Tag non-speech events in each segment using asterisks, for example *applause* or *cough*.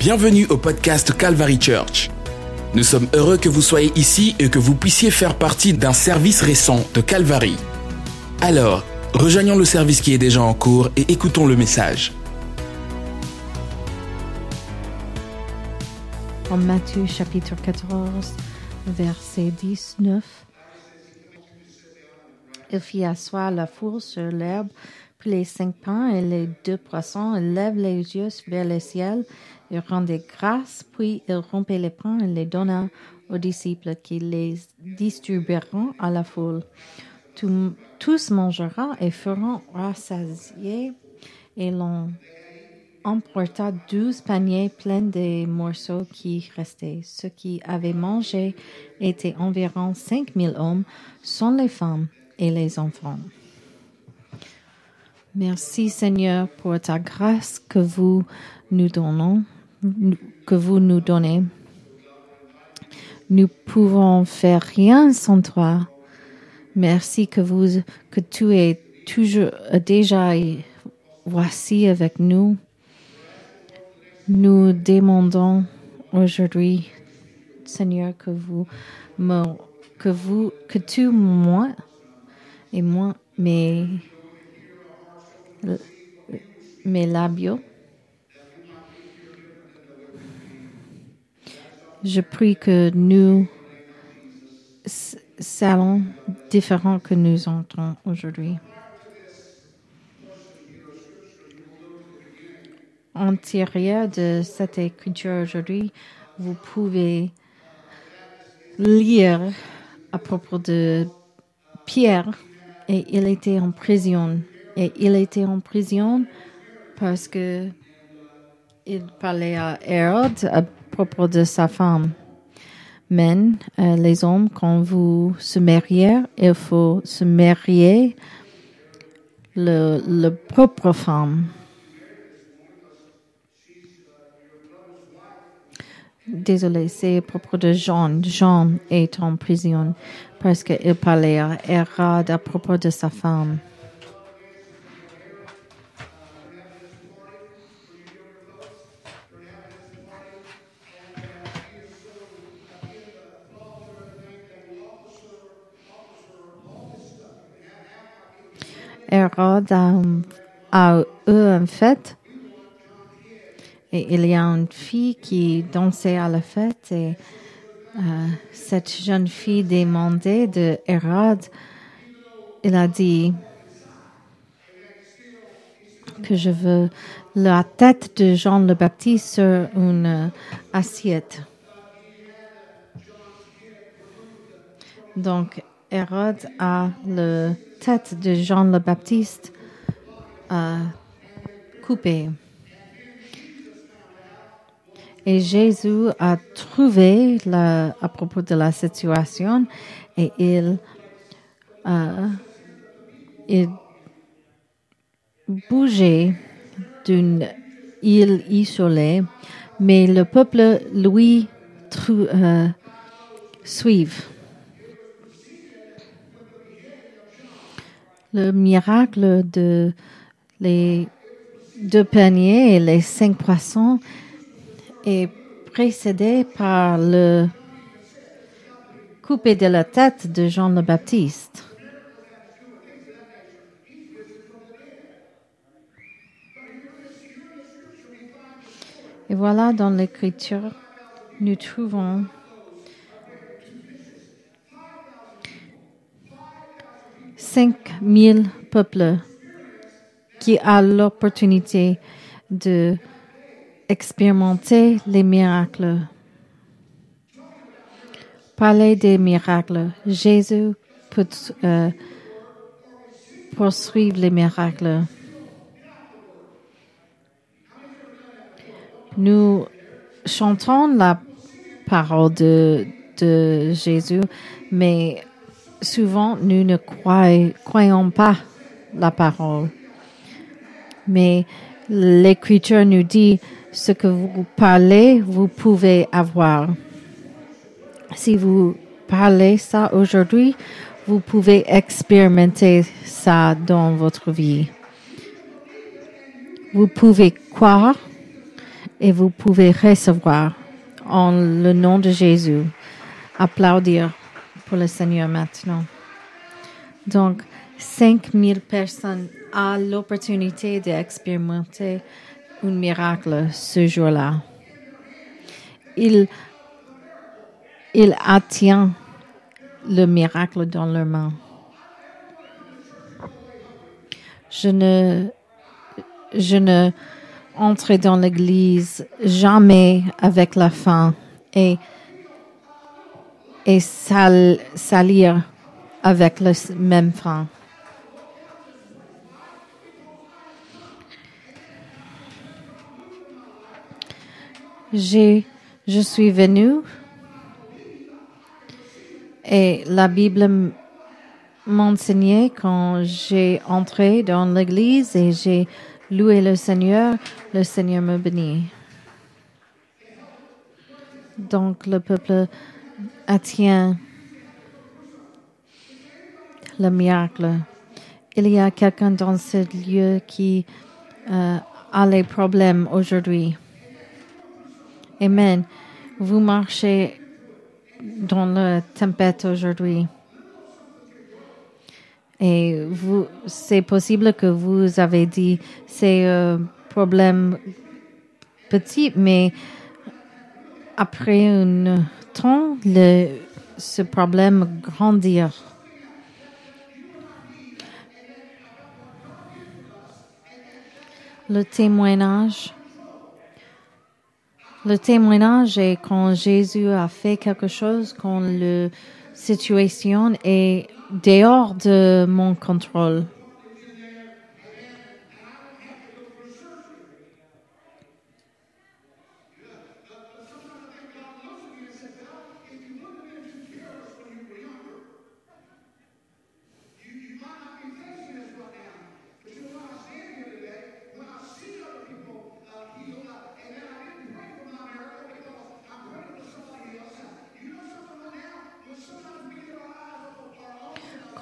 Bienvenue au podcast Calvary Church. Nous sommes heureux que vous soyez ici et que vous puissiez faire partie d'un service récent de Calvary. Alors, rejoignons le service qui est déjà en cours et écoutons le message. En Matthieu chapitre 14, verset 19, il fit asseoir la foule sur l'herbe, puis les cinq pains et les deux poissons, il lève les yeux vers le ciel, il rendait grâce, puis il rompait les pains et les donna aux disciples qui les distribueront à la foule. Tous mangeront et feront rassasier, et l'on emporta douze paniers pleins des morceaux qui restaient. Ceux qui avaient mangé étaient environ cinq mille hommes, sans les femmes et les enfants. Merci Seigneur pour ta grâce que vous nous donnons, que vous nous donnez. Nous pouvons faire rien sans toi. Merci que vous, que tu es toujours déjà voici avec nous. Nous demandons aujourd'hui, Seigneur, que vous que vous, que tu, moi, et moi, mes, mes je prie que nous salons différents que nous entrons aujourd'hui. antérieure de cette écriture aujourd'hui, vous pouvez lire à propos de Pierre et il était en prison. Et il était en prison parce que il parlait à Hérode propos de sa femme. Mais euh, les hommes, quand vous se mariez, il faut se marier le, propre femme. Désolé, c'est à propos de Jean. Jean est en prison parce qu'il parlait à Hérode à propos de sa femme. Hérode a, eu une fête et il y a une fille qui dansait à la fête et euh, cette jeune fille demandait de Hérode. Il a dit que je veux la tête de Jean le Baptiste sur une assiette. Donc Hérode a la tête de Jean le Baptiste euh, coupée. Et Jésus a trouvé la, à propos de la situation et il, euh, il bougeait d'une île isolée, mais le peuple lui euh, suive. Le miracle de les deux paniers et les cinq poissons est précédé par le coupé de la tête de Jean le Baptiste. Et voilà, dans l'écriture, nous trouvons cinq mille peuples qui ont l'opportunité de expérimenter les miracles. Parler des miracles. Jésus peut euh, poursuivre les miracles. Nous chantons la parole de Jésus, mais souvent nous ne croyons, pas la parole. Mais l'Écriture nous dit ce que vous parlez, vous pouvez avoir. Si vous parlez ça aujourd'hui, vous pouvez expérimenter ça dans votre vie. Vous pouvez croire et vous pouvez recevoir en le nom de Jésus. Applaudir pour le Seigneur maintenant. Donc, 5000 personnes ont l'opportunité d'expérimenter un miracle ce jour-là. Il, il attient le miracle dans leurs mains. Je ne, je ne entre dans l'église jamais avec la faim et, et sal, salir avec le même faim. J'ai, je suis venu et la Bible m'enseignait quand j'ai entré dans l'église et j'ai loué le Seigneur, le Seigneur me bénit. Donc le peuple attient le miracle. Il y a quelqu'un dans ce lieu qui euh, a les problèmes aujourd'hui. Amen. Vous marchez dans la tempête aujourd'hui. Et vous, c'est possible que vous avez dit c'est un problème petit, mais après un temps, ce problème grandir. Le témoignage. Le témoignage est quand Jésus a fait quelque chose, quand la situation est dehors de mon contrôle.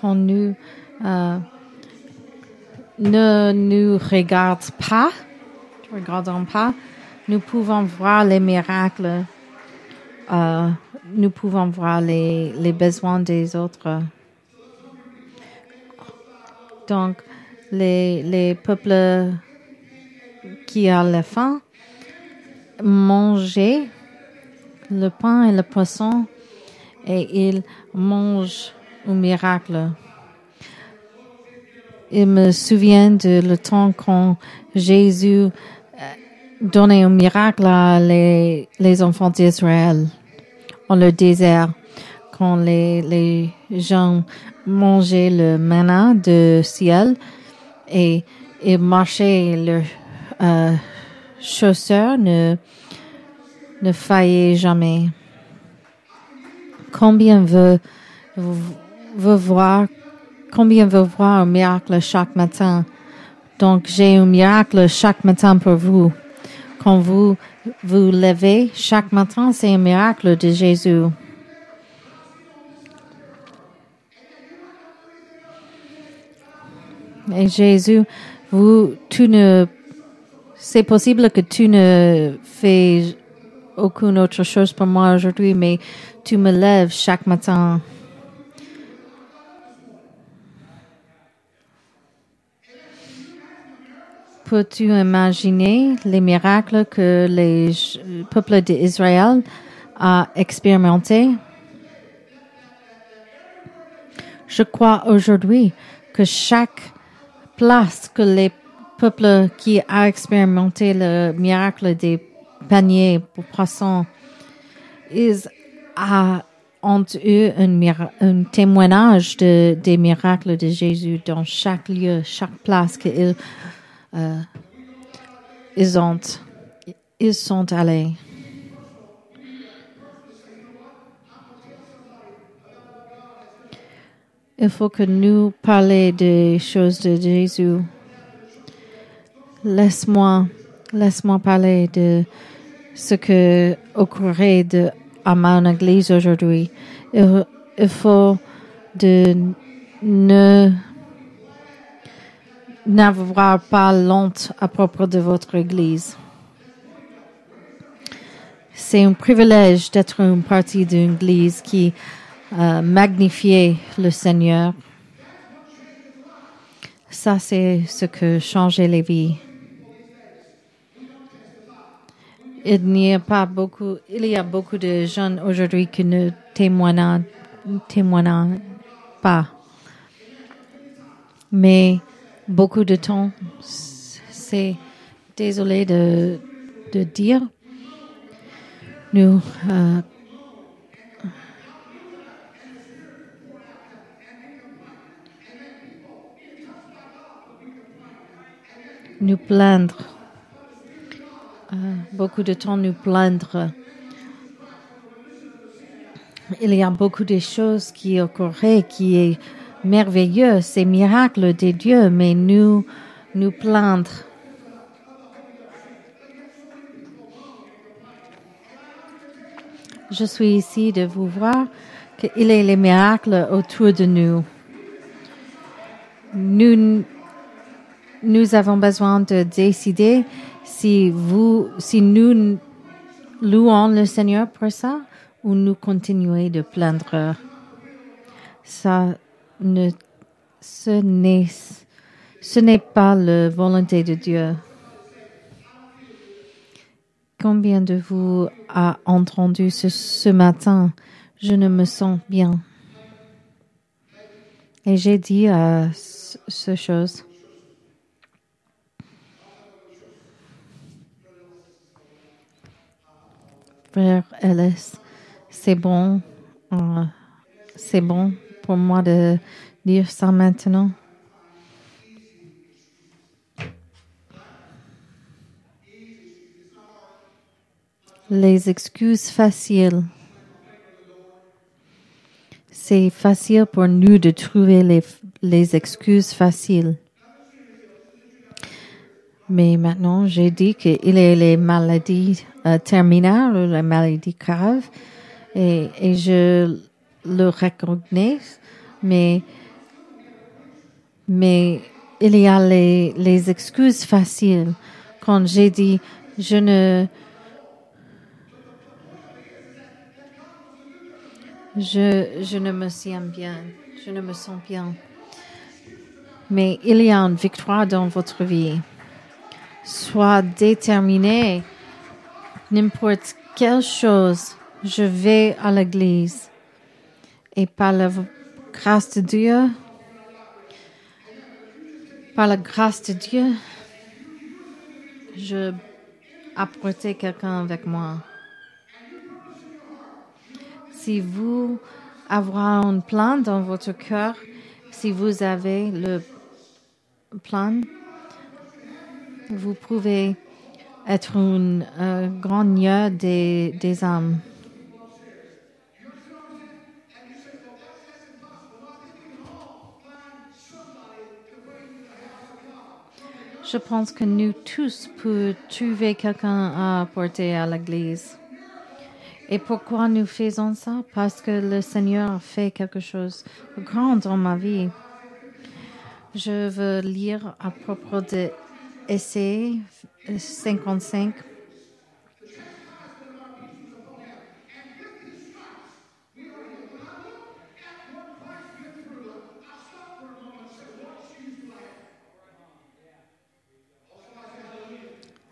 Quand nous euh, ne nous regardons pas, regardons pas, nous pouvons voir les miracles, euh, nous pouvons voir les, les besoins des autres. Donc, les, les peuples qui ont la faim mangeaient le pain et le poisson et ils mangent un miracle. Il me souvient de le temps quand Jésus euh, donnait un miracle à les, enfants d'Israël en le désert, quand les, gens mangeaient le manna de ciel et, et marchaient, leurs euh, ne, ne faillaient jamais. Combien veut, veut voir, combien veut voir un miracle chaque matin. Donc, j'ai un miracle chaque matin pour vous. Quand vous vous levez chaque matin, c'est un miracle de Jésus. Et Jésus, vous, tu ne, c'est possible que tu ne fais aucune autre chose pour moi aujourd'hui, mais tu me lèves chaque matin. Peux-tu imaginer les miracles que les peuples d'Israël a expérimenté? Je crois aujourd'hui que chaque place que les peuples qui a expérimenté le miracle des paniers pour poissons, ils ont eu un, témoignage de, des miracles de Jésus dans chaque lieu, chaque place qu'ils euh, ils, ont, ils sont allés. Il faut que nous parlions des choses de Jésus. Laisse-moi, laisse-moi parler de ce que occurrait de, à mon église aujourd'hui. Il, il faut de ne n'avoir pas honte à propos de votre Église. c'est un privilège d'être une partie d'une église qui euh, magnifie le Seigneur. Ça, c'est ce que changeait les vies. Il n'y a pas beaucoup, il y a beaucoup de jeunes aujourd'hui qui ne témoignent, témoignent pas. Mais beaucoup de temps, c'est désolé de, dire, nous euh, nous plaindre. Euh, beaucoup de temps nous plaindre. Il y a beaucoup de choses qui occurraient qui merveilleux, c'est miracle de Dieu, mais nous nous plaindre. Je suis ici de vous voir qu'il a les miracles autour de nous. Nous, nous avons besoin de décider si vous, si nous louons le Seigneur pour ça ou nous continuons de plaindre. Ça ne, ce n'est, ce n'est pas la volonté de Dieu. Combien de vous a entendu ce, ce matin, je ne me sens bien. Et j'ai dit à ce chose. Frère Ellis, c'est bon, euh, c'est bon pour moi de dire ça maintenant. Les excuses faciles. C'est facile pour nous de trouver les, les excuses faciles. Mais maintenant, j'ai dit qu'il a les maladies euh, terminales les maladies graves et, et je le reconnais, mais, mais il y a les, les excuses faciles. Quand j'ai dit, je ne, je, je ne me sens bien, je ne me sens bien. Mais il y a une victoire dans votre vie. Sois déterminé. N'importe quelle chose, je vais à l'église. Et par la grâce de Dieu, par la grâce de Dieu, je apporter quelqu'un avec moi. Si vous avez un plan dans votre cœur, si vous avez le plan, vous pouvez être un euh, grand lieu des, des âmes. Je pense que nous tous pouvons trouver quelqu'un à apporter à l'Église. Et pourquoi nous faisons ça? Parce que le Seigneur fait quelque chose de grand dans ma vie. Je veux lire à propos de Essai 55.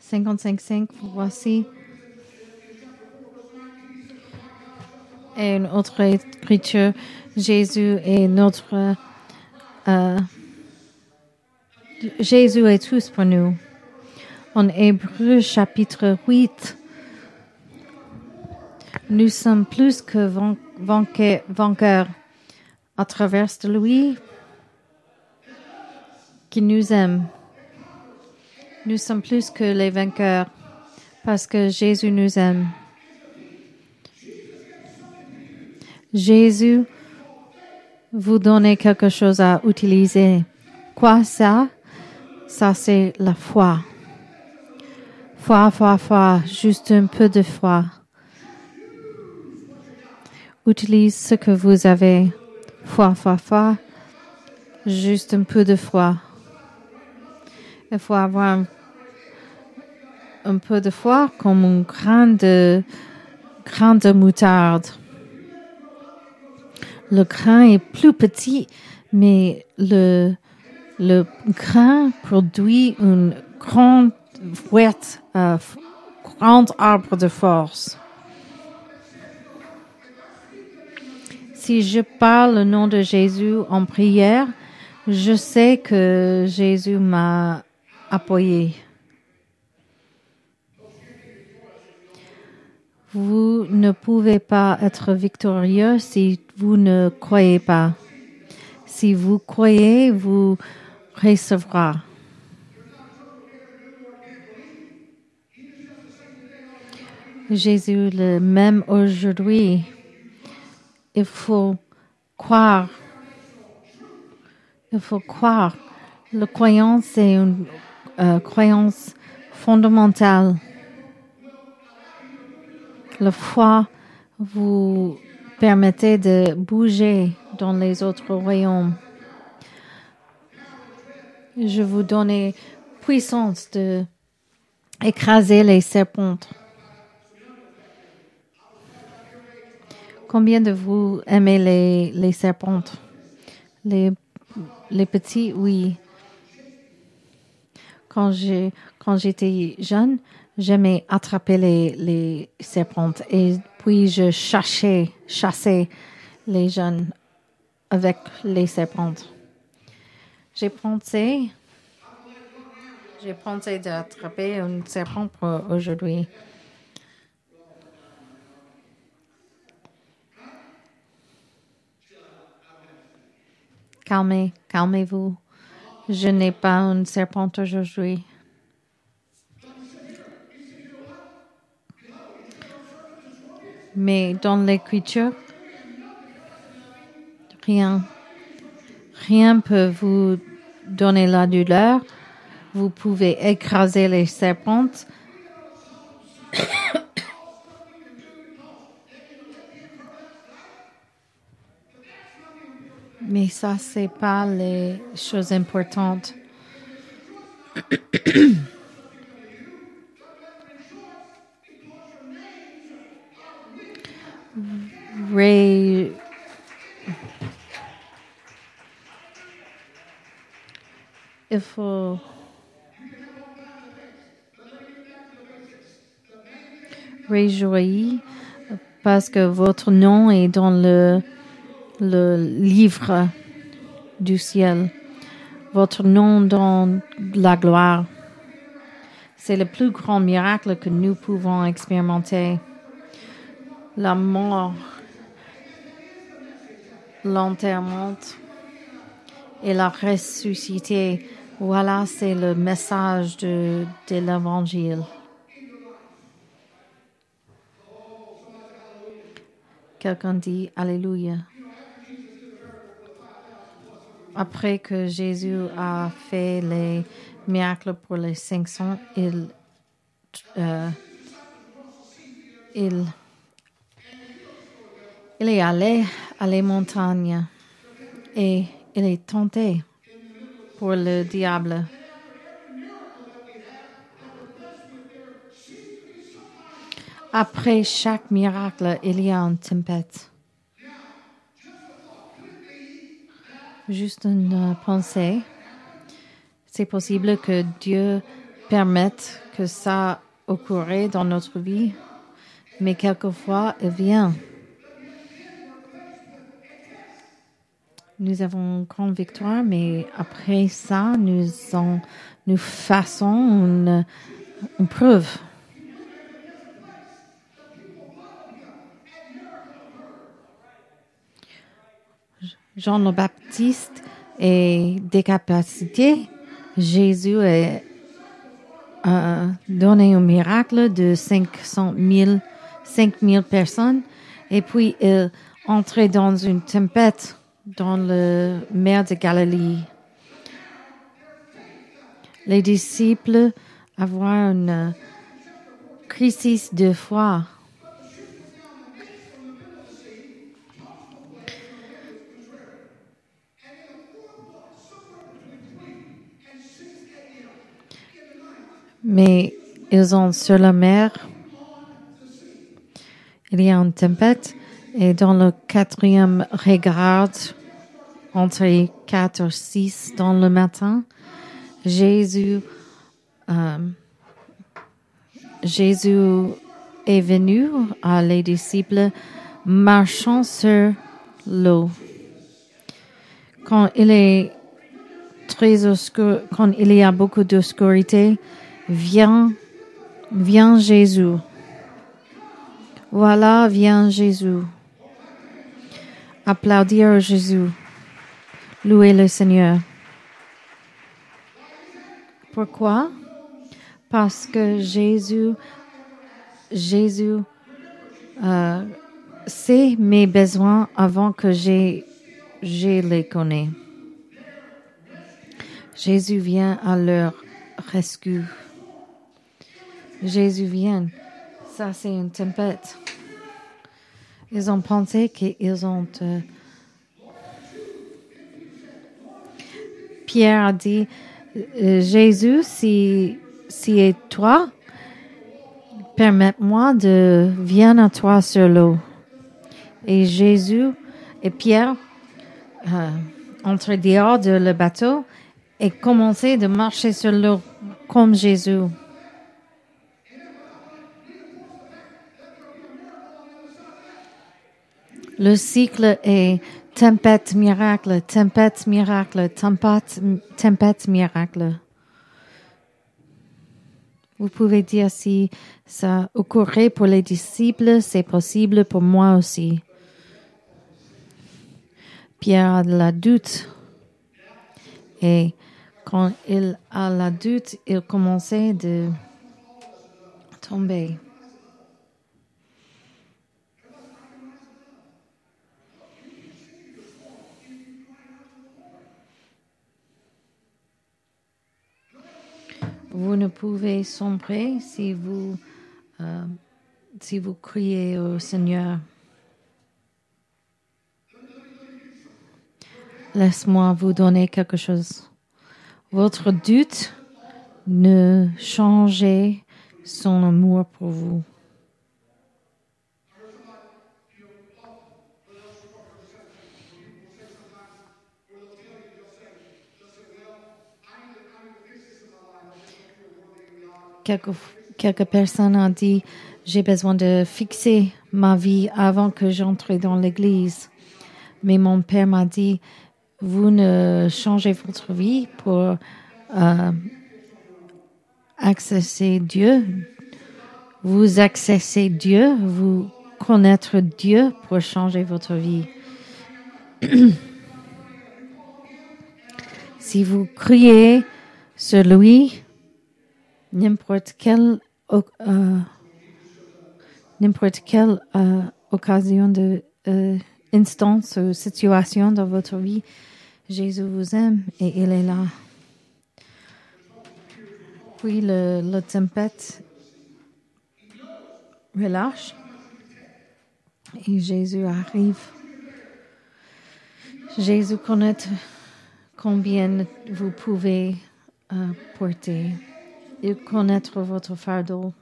Cinquante-cinq, cinq, voici. Et une autre écriture, Jésus est notre euh, Jésus est tous pour nous. En Hébreu chapitre 8, nous sommes plus que vainqueurs à travers de lui qui nous aime. Nous sommes plus que les vainqueurs parce que Jésus nous aime. Jésus vous donne quelque chose à utiliser. Quoi ça? Ça, c'est la foi. Foi, foi, foi, juste un peu de foi. Utilise ce que vous avez. Foi, foi, foi, juste un peu de foi. Il faut avoir un, peu de foi comme un grain de, moutarde. Le grain est plus petit, mais le, le grain produit une grande fouette, euh, grand arbre de force. Si je parle le nom de Jésus en prière, je sais que Jésus m'a appuyé. Vous ne pouvez pas être victorieux si vous ne croyez pas. Si vous croyez, vous recevrez. Jésus le même aujourd'hui. Il faut croire. Il faut croire. La croyance est une euh, croyance fondamentale. La foi vous permettait de bouger dans les autres royaumes. Je vous donnais puissance de écraser les serpents. Combien de vous aimez les, les serpents? Les, petits, oui. Quand j'étais jeune, j'aimais attraper les, les serpents et puis je chassais, chassais les jeunes avec les serpents. J'ai pensé, j'ai d'attraper un serpent pour aujourd'hui. Calmez, calmez-vous. Je n'ai pas un serpent aujourd'hui. Mais dans l'écriture, rien, rien peut vous donner la douleur. Vous pouvez écraser les serpents. Mais ça, c'est pas les choses importantes. Ray. Il faut. Réjouir parce que votre nom est dans le, le livre du ciel. Votre nom dans la gloire. C'est le plus grand miracle que nous pouvons expérimenter. La mort l'enterrement et la ressuscité. Voilà, c'est le message de, l'évangile. Quelqu'un dit Alléluia. Après que Jésus a fait les miracles pour les 500, il, euh, il, il est allé à les montagnes et il est tenté pour le diable. Après chaque miracle, il y a une tempête. Juste une pensée. C'est possible que Dieu permette que ça occurre dans notre vie, mais quelquefois, il vient. Nous avons une grande victoire, mais après ça, nous, en, nous faisons une, preuve. Jean le Baptiste est décapacité. Jésus a euh, donné un miracle de 500 000, 5 000 personnes. Et puis, il entrait dans une tempête dans la mer de Galilée. Les disciples avoir une crise de foi. Mais ils ont sur la mer, il y a une tempête et dans le quatrième regard, entre quatre et six dans le matin, Jésus, euh, Jésus est venu à les disciples marchant sur l'eau. Quand il est très obscur, quand il y a beaucoup d'obscurité, vient, vient Jésus. Voilà vient Jésus. Applaudir Jésus. Louer le Seigneur. Pourquoi? Parce que Jésus, Jésus euh, sait mes besoins avant que je les connais. Jésus vient à leur rescue. Jésus vient. Ça, c'est une tempête. Ils ont pensé qu'ils ont... Euh, Pierre a dit, euh, Jésus, si, si est toi, permette-moi de venir à toi sur l'eau. Et Jésus et Pierre euh, entrent dehors de le bateau et commençaient de marcher sur l'eau comme Jésus. Le cycle est tempête, miracle, tempête, miracle, tempête, tempête, miracle. Vous pouvez dire si ça occurrait pour les disciples, c'est possible pour moi aussi. Pierre a la doute. Et quand il a la doute, il commençait de tomber. Vous ne pouvez sombrer si vous, euh, si vous criez au Seigneur. Laisse-moi vous donner quelque chose. Votre doute ne changeait son amour pour vous. Quelques, personnes ont dit, j'ai besoin de fixer ma vie avant que j'entre dans l'église. Mais mon père m'a dit, vous ne changez votre vie pour euh, accéder Dieu. Vous accessez Dieu, vous connaître Dieu pour changer votre vie. *clears throat* si vous criez sur lui, n'importe quelle, quelle euh, occasion de euh, instance ou situation dans votre vie, Jésus vous aime et il est là. Puis le, tempête relâche et Jésus arrive. Jésus connaît combien vous pouvez porter et connaître votre fardeau.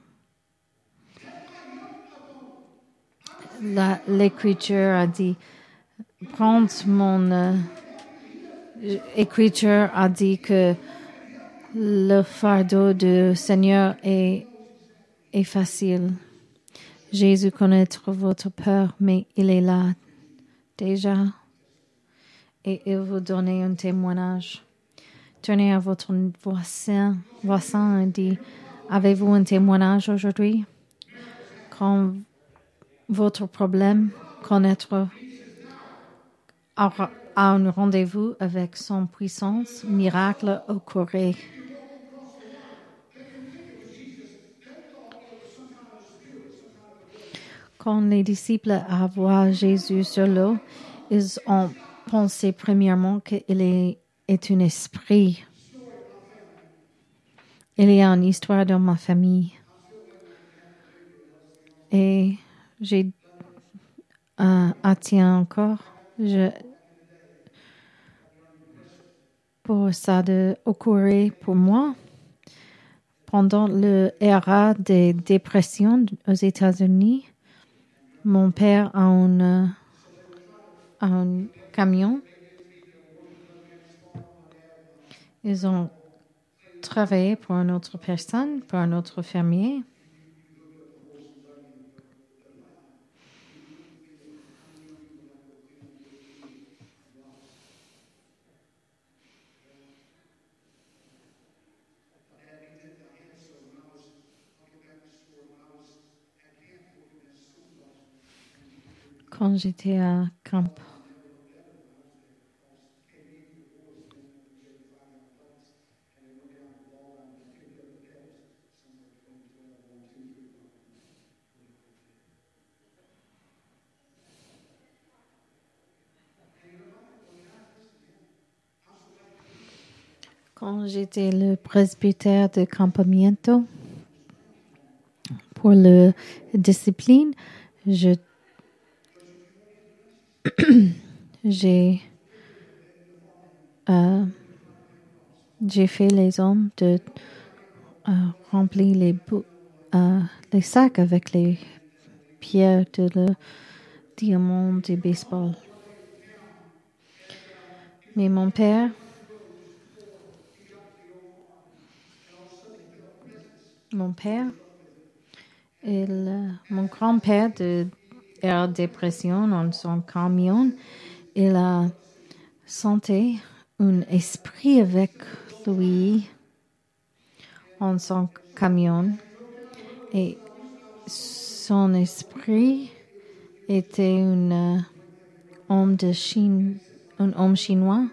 L'écriture a dit, prendre mon euh, a dit que le fardeau du Seigneur est, est facile. Jésus connaît votre peur, mais il est là déjà et il vous donne un témoignage. Tournez à votre voisin, voisin et dit, avez-vous un témoignage aujourd'hui? Quand votre problème connaître un rendez-vous avec son puissance, miracle occurrait. Quand les disciples vu Jésus sur l'eau, ils ont pensé premièrement qu'il est est un esprit. Il y a une histoire dans ma famille. Et j'ai euh, attends encore je, pour ça de occorrer pour moi pendant le des dépressions aux États-Unis. Mon père a un, euh, un camion. Ils ont travaillé pour une autre personne, pour un autre fermier. quand j'étais à camp. J'étais le presbytère de Campamento pour la discipline, *coughs* euh, j'ai fait les hommes de euh, remplir les, euh, les sacs avec les pierres de le diamant du baseball. Mais mon père mon père mon grand-père de en dépression dans son camion, il a senti un esprit avec lui en son camion et son esprit était un euh, homme de un homme chinois.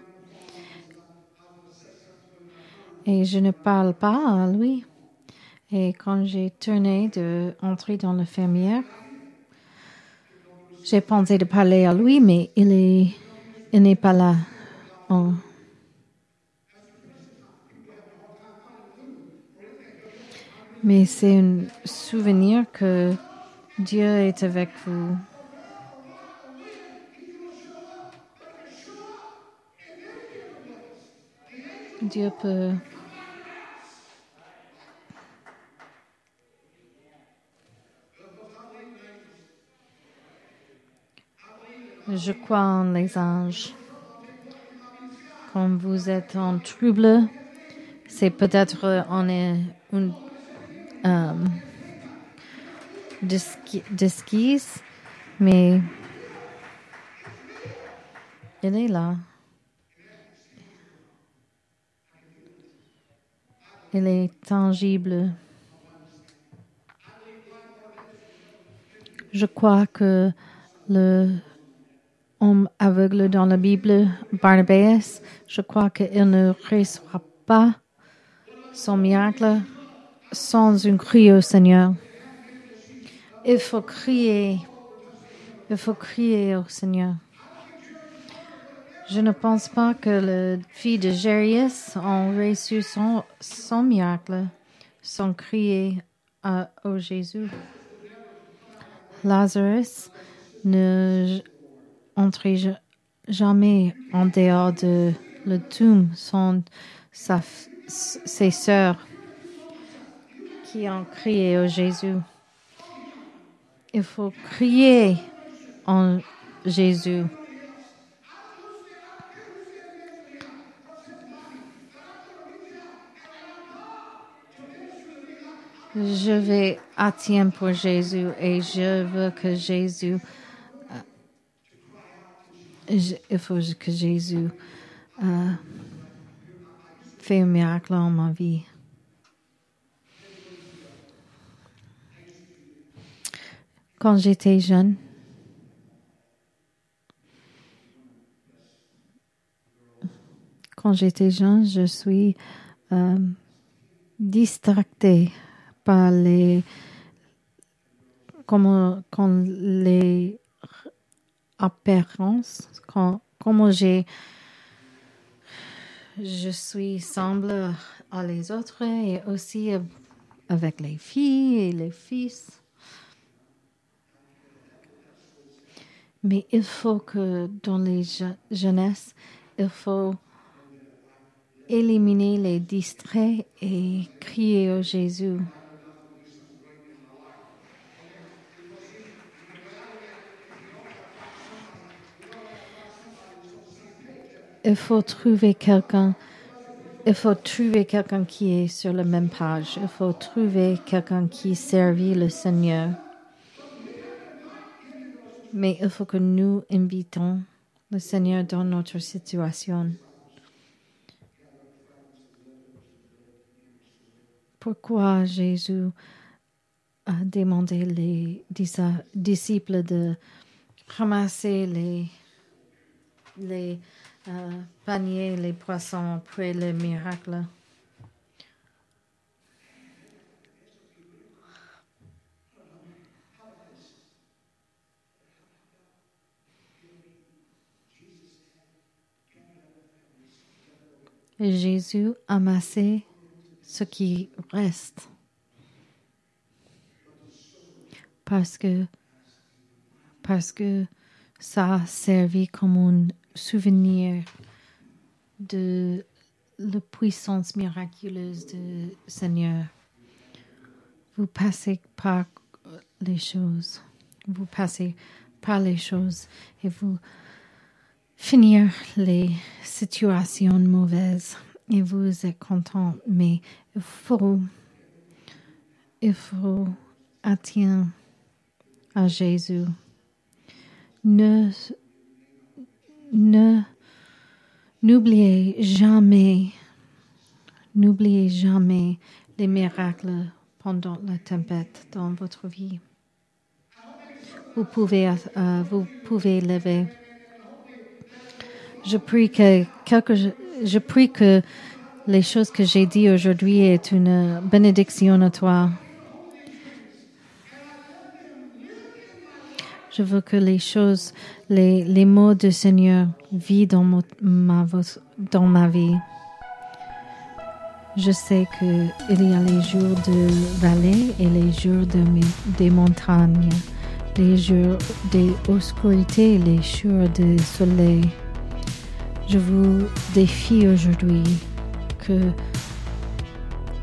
Et je ne parle pas à lui. Et quand j'ai tourné de entrer dans la fermière, j'ai pensé de parler à lui, mais il est, il n'est pas là. Oh. Mais c'est un souvenir que Dieu est avec vous. Dieu peut Je crois en les anges. Quand vous êtes en trouble, c'est peut-être on est une disquise, mais il est là. Il est tangible. Je crois que le homme aveugle dans la Bible, Barnabas, je crois qu'il ne réussira pas son miracle sans une cri au Seigneur. Il faut crier, il faut crier au Seigneur. Je ne pense pas que les filles de Jairus ont reçu son, miracle sans crier à, au Jésus. Lazarus ne entrer jamais en dehors de le tombe sont sa, ses sœurs qui ont crié au Jésus. Il faut crier en Jésus. Je vais à pour Jésus et je veux que Jésus il faut que Jésus euh, fait un miracle dans ma vie. Quand j'étais jeune, quand j'étais jeune, je suis euh, distractée par les comment quand les apparence, quand, comment j'ai, je suis semble à les autres et aussi avec les filles et les fils. Mais il faut que dans les jeunesses, il faut éliminer les distraits et crier au Jésus. Il faut trouver quelqu'un. Il faut trouver quelqu'un qui est sur la même page. Il faut trouver quelqu'un qui servit le Seigneur. Mais il faut que nous invitons le Seigneur dans notre situation. Pourquoi Jésus a demandé les disciples de ramasser les, les euh, paniers, les poissons après le miracle. Jésus amassé ce qui reste. Parce que, parce que ça a servi comme un souvenir de la puissance miraculeuse du Seigneur. Vous passez par les choses, vous passez par les choses et vous finir les situations mauvaises et vous êtes content, mais il faut, il faut atteindre à Jésus. Ne, ne, n'oubliez jamais, n'oubliez jamais les miracles pendant la tempête dans votre vie. Vous pouvez, euh, vous pouvez lever. Je prie que quelque, je prie que les choses que j'ai dit aujourd'hui est une bénédiction à toi. Je veux que les choses, les, mots du Seigneur vivent dans ma, vie. Je sais qu'il y a les jours de vallée et les jours de, des montagnes, les jours des obscurités et les jours de soleil. Je vous défie aujourd'hui que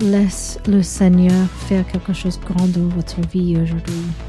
laisse le Seigneur faire quelque chose de grand dans votre vie aujourd'hui.